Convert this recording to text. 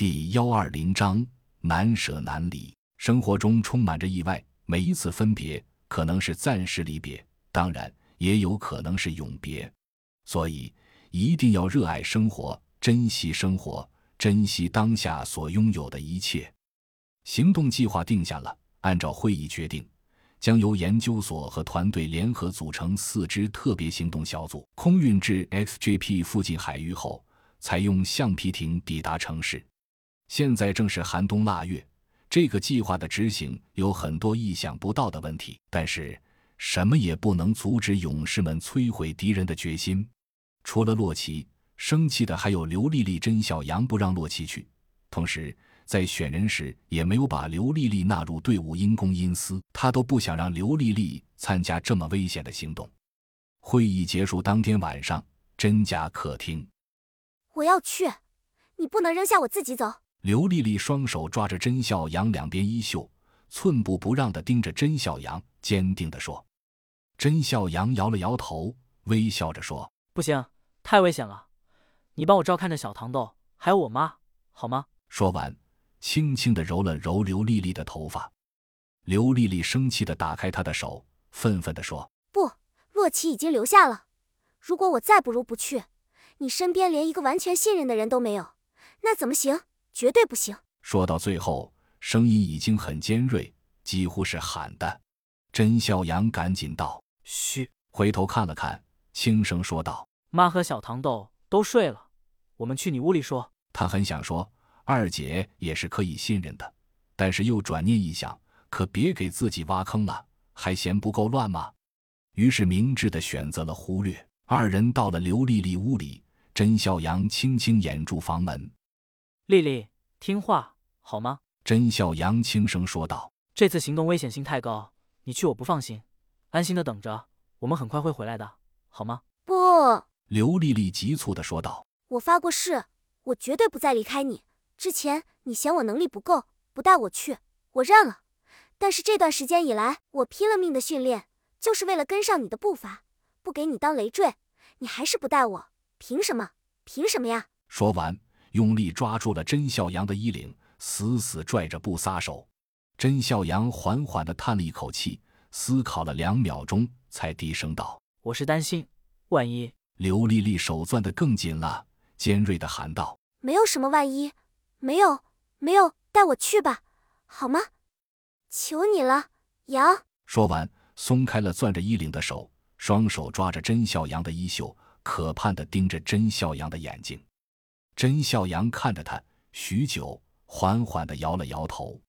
第幺二零章难舍难离。生活中充满着意外，每一次分别可能是暂时离别，当然也有可能是永别。所以一定要热爱生活，珍惜生活，珍惜当下所拥有的一切。行动计划定下了，按照会议决定，将由研究所和团队联合组成四支特别行动小组，空运至 XGP 附近海域后，采用橡皮艇抵达城市。现在正是寒冬腊月，这个计划的执行有很多意想不到的问题，但是什么也不能阻止勇士们摧毁敌人的决心。除了洛奇，生气的还有刘丽丽、甄小杨不让洛奇去，同时在选人时也没有把刘丽丽纳入队伍，因公因私，他都不想让刘丽丽参加这么危险的行动。会议结束当天晚上，甄家客厅，我要去，你不能扔下我自己走。刘丽丽双手抓着甄笑阳两边衣袖，寸步不让地盯着甄笑阳，坚定地说：“甄笑阳摇了摇头，微笑着说：‘不行，太危险了。你帮我照看着小糖豆，还有我妈，好吗？’说完，轻轻地揉了揉刘丽丽的头发。刘丽丽生气地打开他的手，愤愤地说：‘不，洛奇已经留下了。如果我再不如不去，你身边连一个完全信任的人都没有，那怎么行？’”绝对不行！说到最后，声音已经很尖锐，几乎是喊的。甄笑阳赶紧道：“嘘！”回头看了看，轻声说道：“妈和小糖豆都睡了，我们去你屋里说。”他很想说二姐也是可以信任的，但是又转念一想，可别给自己挖坑了，还嫌不够乱吗？于是明智的选择了忽略。二人到了刘丽丽屋里，甄笑阳轻轻掩住房门。丽丽，听话好吗？甄笑阳轻声说道：“这次行动危险性太高，你去我不放心。安心的等着，我们很快会回来的，好吗？”不，刘丽丽急促的说道：“我发过誓，我绝对不再离开你。之前你嫌我能力不够，不带我去，我认了。但是这段时间以来，我拼了命的训练，就是为了跟上你的步伐，不给你当累赘。你还是不带我，凭什么？凭什么呀？”说完。用力抓住了甄笑阳的衣领，死死拽着不撒手。甄笑阳缓缓地叹了一口气，思考了两秒钟，才低声道：“我是担心，万一……”刘丽丽手攥得更紧了，尖锐地喊道：“没有什么万一，没有，没有，带我去吧，好吗？求你了，阳。”说完，松开了攥着衣领的手，双手抓着甄笑阳的衣袖，可盼地盯着甄笑阳的眼睛。甄笑阳看着他许久，缓缓地摇了摇头。